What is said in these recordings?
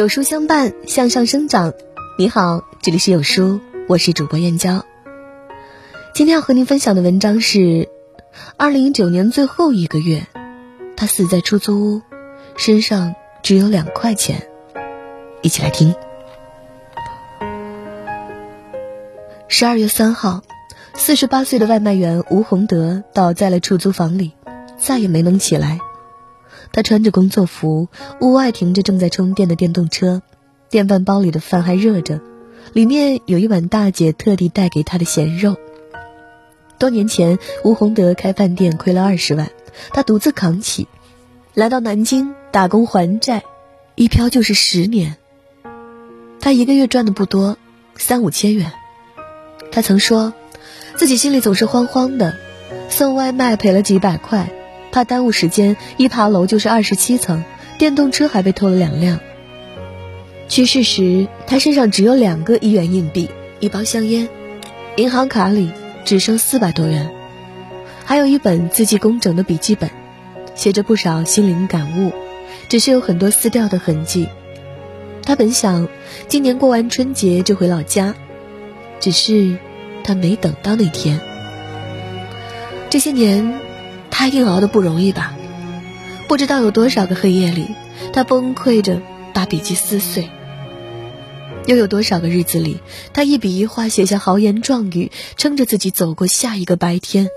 有书相伴，向上生长。你好，这里是有书，我是主播燕娇。今天要和您分享的文章是：二零一九年最后一个月，他死在出租屋，身上只有两块钱。一起来听。十二月三号，四十八岁的外卖员吴洪德倒在了出租房里，再也没能起来。他穿着工作服，屋外停着正在充电的电动车，电饭煲里的饭还热着，里面有一碗大姐特地带给他的咸肉。多年前，吴洪德开饭店亏了二十万，他独自扛起，来到南京打工还债，一漂就是十年。他一个月赚的不多，三五千元。他曾说，自己心里总是慌慌的，送外卖赔了几百块。怕耽误时间，一爬楼就是二十七层，电动车还被偷了两辆。去世时，他身上只有两个一元硬币、一包香烟，银行卡里只剩四百多元，还有一本字迹工整的笔记本，写着不少心灵感悟，只是有很多撕掉的痕迹。他本想今年过完春节就回老家，只是他没等到那天。这些年。他一定熬得不容易吧？不知道有多少个黑夜里，他崩溃着把笔记撕碎；又有多少个日子里，他一笔一画写下豪言壮语，撑着自己走过下一个白天。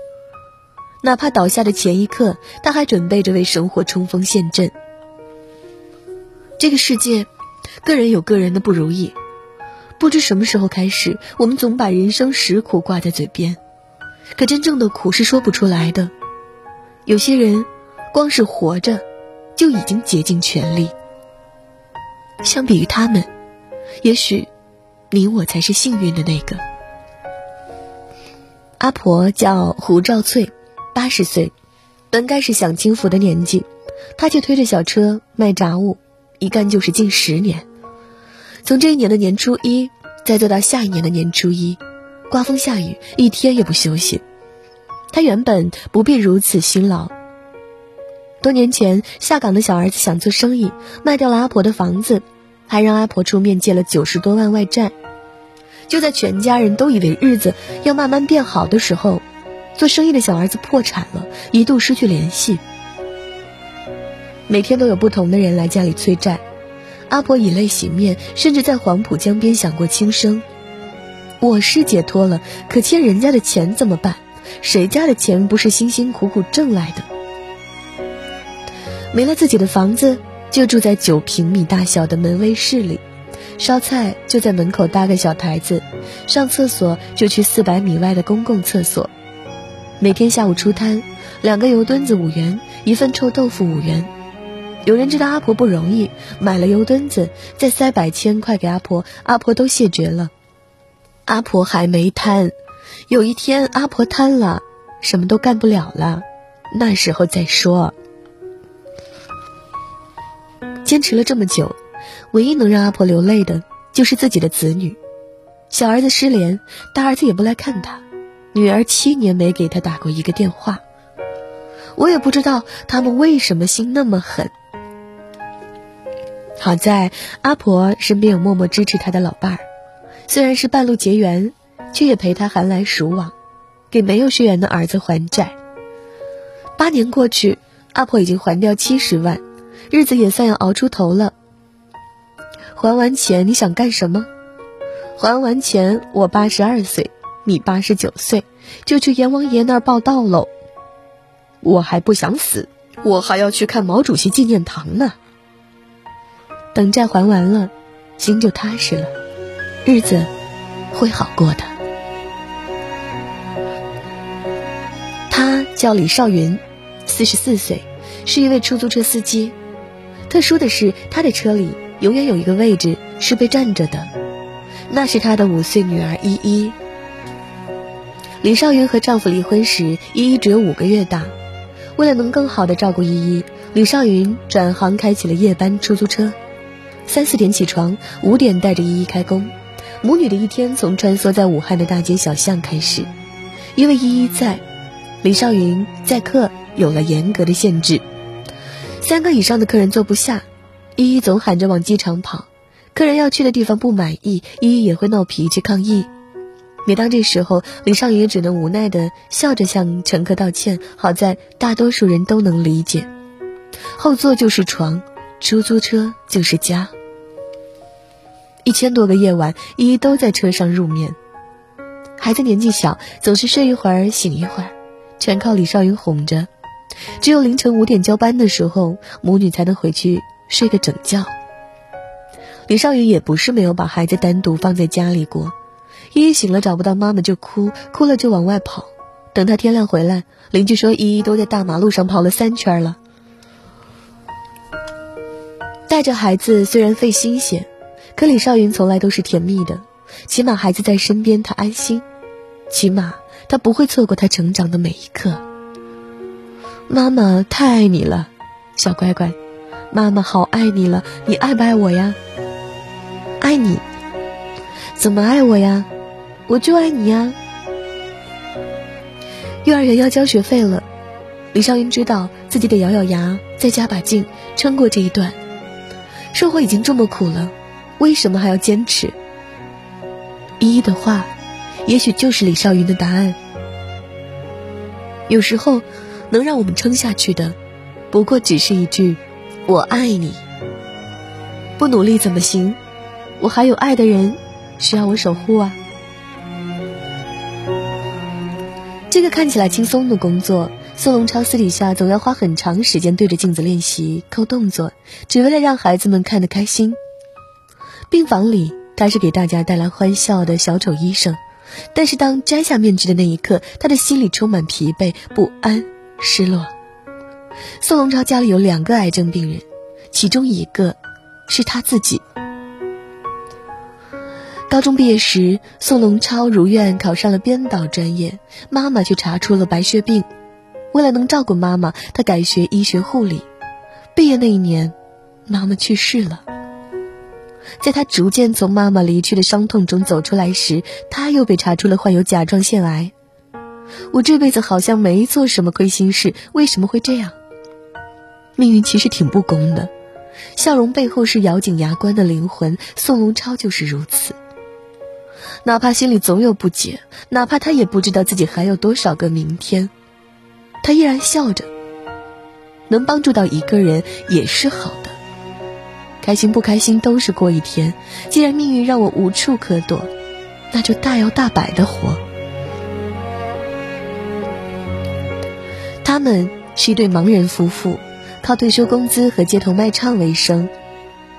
哪怕倒下的前一刻，他还准备着为生活冲锋陷阵。这个世界，个人有个人的不如意。不知什么时候开始，我们总把人生实苦挂在嘴边，可真正的苦是说不出来的。有些人，光是活着，就已经竭尽全力。相比于他们，也许，你我才是幸运的那个。阿婆叫胡兆翠，八十岁，本该是享清福的年纪，她却推着小车卖杂物，一干就是近十年。从这一年的年初一，再做到下一年的年初一，刮风下雨，一天也不休息。他原本不必如此辛劳。多年前下岗的小儿子想做生意，卖掉了阿婆的房子，还让阿婆出面借了九十多万外债。就在全家人都以为日子要慢慢变好的时候，做生意的小儿子破产了，一度失去联系。每天都有不同的人来家里催债，阿婆以泪洗面，甚至在黄浦江边想过轻生。我是解脱了，可欠人家的钱怎么办？谁家的钱不是辛辛苦苦挣来的？没了自己的房子，就住在九平米大小的门卫室里，烧菜就在门口搭个小台子，上厕所就去四百米外的公共厕所。每天下午出摊，两个油墩子五元，一份臭豆腐五元。有人知道阿婆不容易，买了油墩子，再塞百千块给阿婆，阿婆都谢绝了。阿婆还没摊。有一天，阿婆瘫了，什么都干不了了，那时候再说。坚持了这么久，唯一能让阿婆流泪的，就是自己的子女。小儿子失联，大儿子也不来看他，女儿七年没给他打过一个电话。我也不知道他们为什么心那么狠。好在阿婆身边有默默支持她的老伴儿，虽然是半路结缘。却也陪他寒来暑往，给没有血缘的儿子还债。八年过去，阿婆已经还掉七十万，日子也算要熬出头了。还完钱，你想干什么？还完钱，我八十二岁，你八十九岁，就去阎王爷那儿报道喽。我还不想死，我还要去看毛主席纪念堂呢。等债还完了，心就踏实了，日子会好过的。叫李少云，四十四岁，是一位出租车司机。特殊的是，他的车里永远有一个位置是被占着的，那是他的五岁女儿依依。李少云和丈夫离婚时，依依只有五个月大。为了能更好的照顾依依，李少云转行开起了夜班出租车。三四点起床，五点带着依依开工。母女的一天从穿梭在武汉的大街小巷开始，因为依依在。李少云载客有了严格的限制，三个以上的客人坐不下，依依总喊着往机场跑，客人要去的地方不满意，依依也会闹脾气抗议。每当这时候，李少云也只能无奈的笑着向乘客道歉。好在大多数人都能理解。后座就是床，出租车就是家。一千多个夜晚，依依都在车上入眠。孩子年纪小，总是睡一会儿醒一会儿，全靠李少云哄着。只有凌晨五点交班的时候，母女才能回去睡个整觉。李少云也不是没有把孩子单独放在家里过。依依醒了找不到妈妈就哭，哭了就往外跑。等他天亮回来，邻居说依依都在大马路上跑了三圈了。带着孩子虽然费心些，可李少云从来都是甜蜜的，起码孩子在身边他安心，起码他不会错过他成长的每一刻。妈妈太爱你了，小乖乖，妈妈好爱你了，你爱不爱我呀？爱你，怎么爱我呀？我就爱你呀！幼儿园要交学费了，李少英知道自己得咬咬牙，再加把劲，撑过这一段。生活已经这么苦了，为什么还要坚持？依依的话，也许就是李少云的答案。有时候，能让我们撑下去的，不过只是一句“我爱你”。不努力怎么行？我还有爱的人，需要我守护啊！这个看起来轻松的工作，宋龙超私底下总要花很长时间对着镜子练习扣动作，只为了让孩子们看得开心。病房里，他是给大家带来欢笑的小丑医生，但是当摘下面具的那一刻，他的心里充满疲惫、不安、失落。宋龙超家里有两个癌症病人，其中一个是他自己。高中毕业时，宋龙超如愿考上了编导专业，妈妈却查出了白血病。为了能照顾妈妈，他改学医学护理。毕业那一年，妈妈去世了。在他逐渐从妈妈离去的伤痛中走出来时，他又被查出了患有甲状腺癌。我这辈子好像没做什么亏心事，为什么会这样？命运其实挺不公的，笑容背后是咬紧牙关的灵魂。宋龙超就是如此。哪怕心里总有不解，哪怕他也不知道自己还有多少个明天，他依然笑着。能帮助到一个人也是好的，开心不开心都是过一天。既然命运让我无处可躲，那就大摇大摆的活。他们是一对盲人夫妇，靠退休工资和街头卖唱为生，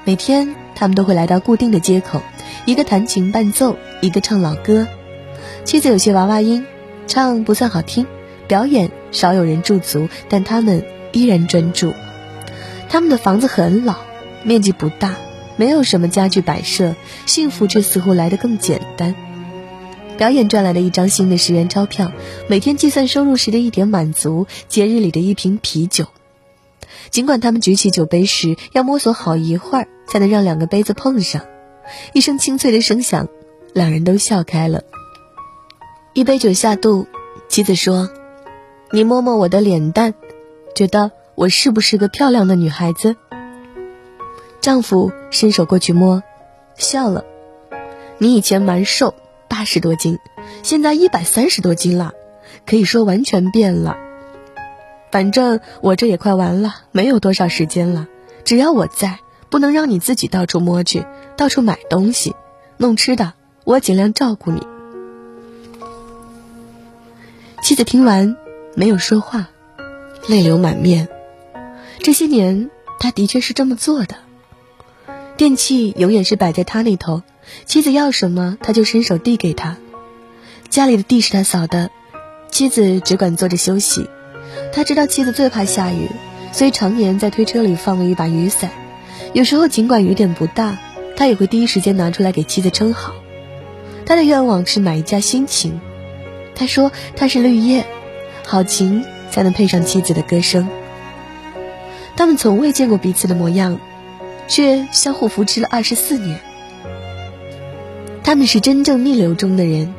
每天他们都会来到固定的街口。一个弹琴伴奏，一个唱老歌。妻子有些娃娃音，唱不算好听，表演少有人驻足，但他们依然专注。他们的房子很老，面积不大，没有什么家具摆设，幸福却似乎来得更简单。表演赚来的一张新的十元钞票，每天计算收入时的一点满足，节日里的一瓶啤酒。尽管他们举起酒杯时要摸索好一会儿，才能让两个杯子碰上。一声清脆的声响，两人都笑开了。一杯酒下肚，妻子说：“你摸摸我的脸蛋，觉得我是不是个漂亮的女孩子？”丈夫伸手过去摸，笑了：“你以前蛮瘦，八十多斤，现在一百三十多斤了，可以说完全变了。反正我这也快完了，没有多少时间了。只要我在。”不能让你自己到处摸去，到处买东西，弄吃的，我尽量照顾你。妻子听完没有说话，泪流满面。这些年，他的确是这么做的。电器永远是摆在他那头，妻子要什么，他就伸手递给他。家里的地是他扫的，妻子只管坐着休息。他知道妻子最怕下雨，所以常年在推车里放了一把雨伞。有时候，尽管雨点不大，他也会第一时间拿出来给妻子撑好。他的愿望是买一架新琴。他说他是绿叶，好琴才能配上妻子的歌声。他们从未见过彼此的模样，却相互扶持了二十四年。他们是真正逆流中的人，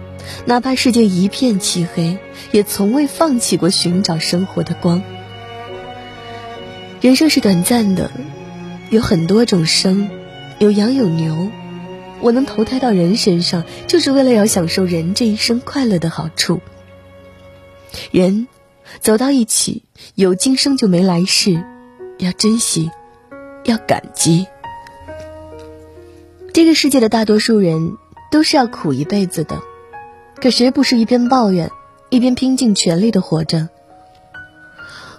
哪怕世界一片漆黑，也从未放弃过寻找生活的光。人生是短暂的。有很多种生，有羊有牛，我能投胎到人身上，就是为了要享受人这一生快乐的好处。人走到一起，有今生就没来世，要珍惜，要感激。这个世界的大多数人都是要苦一辈子的，可谁不是一边抱怨，一边拼尽全力的活着？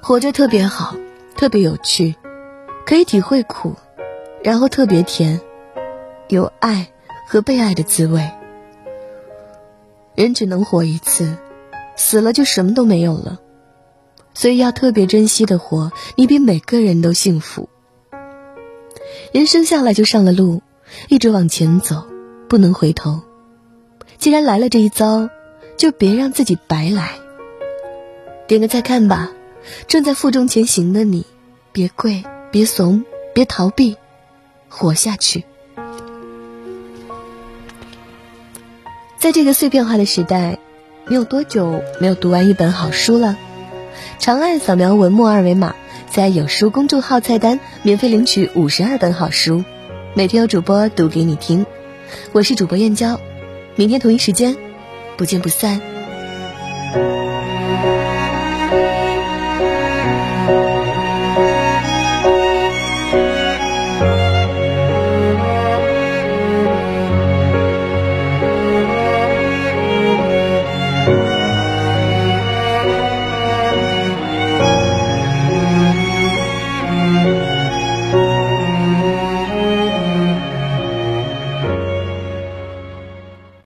活着特别好，特别有趣，可以体会苦，然后特别甜，有爱和被爱的滋味。人只能活一次，死了就什么都没有了，所以要特别珍惜的活，你比每个人都幸福。人生下来就上了路。一直往前走，不能回头。既然来了这一遭，就别让自己白来。点个再看吧，正在负重前行的你，别跪，别怂，别逃避，活下去。在这个碎片化的时代，你有多久没有读完一本好书了？长按扫描文末二维码，在有书公众号菜单免费领取五十二本好书。每天有主播读给你听，我是主播燕娇，明天同一时间不见不散。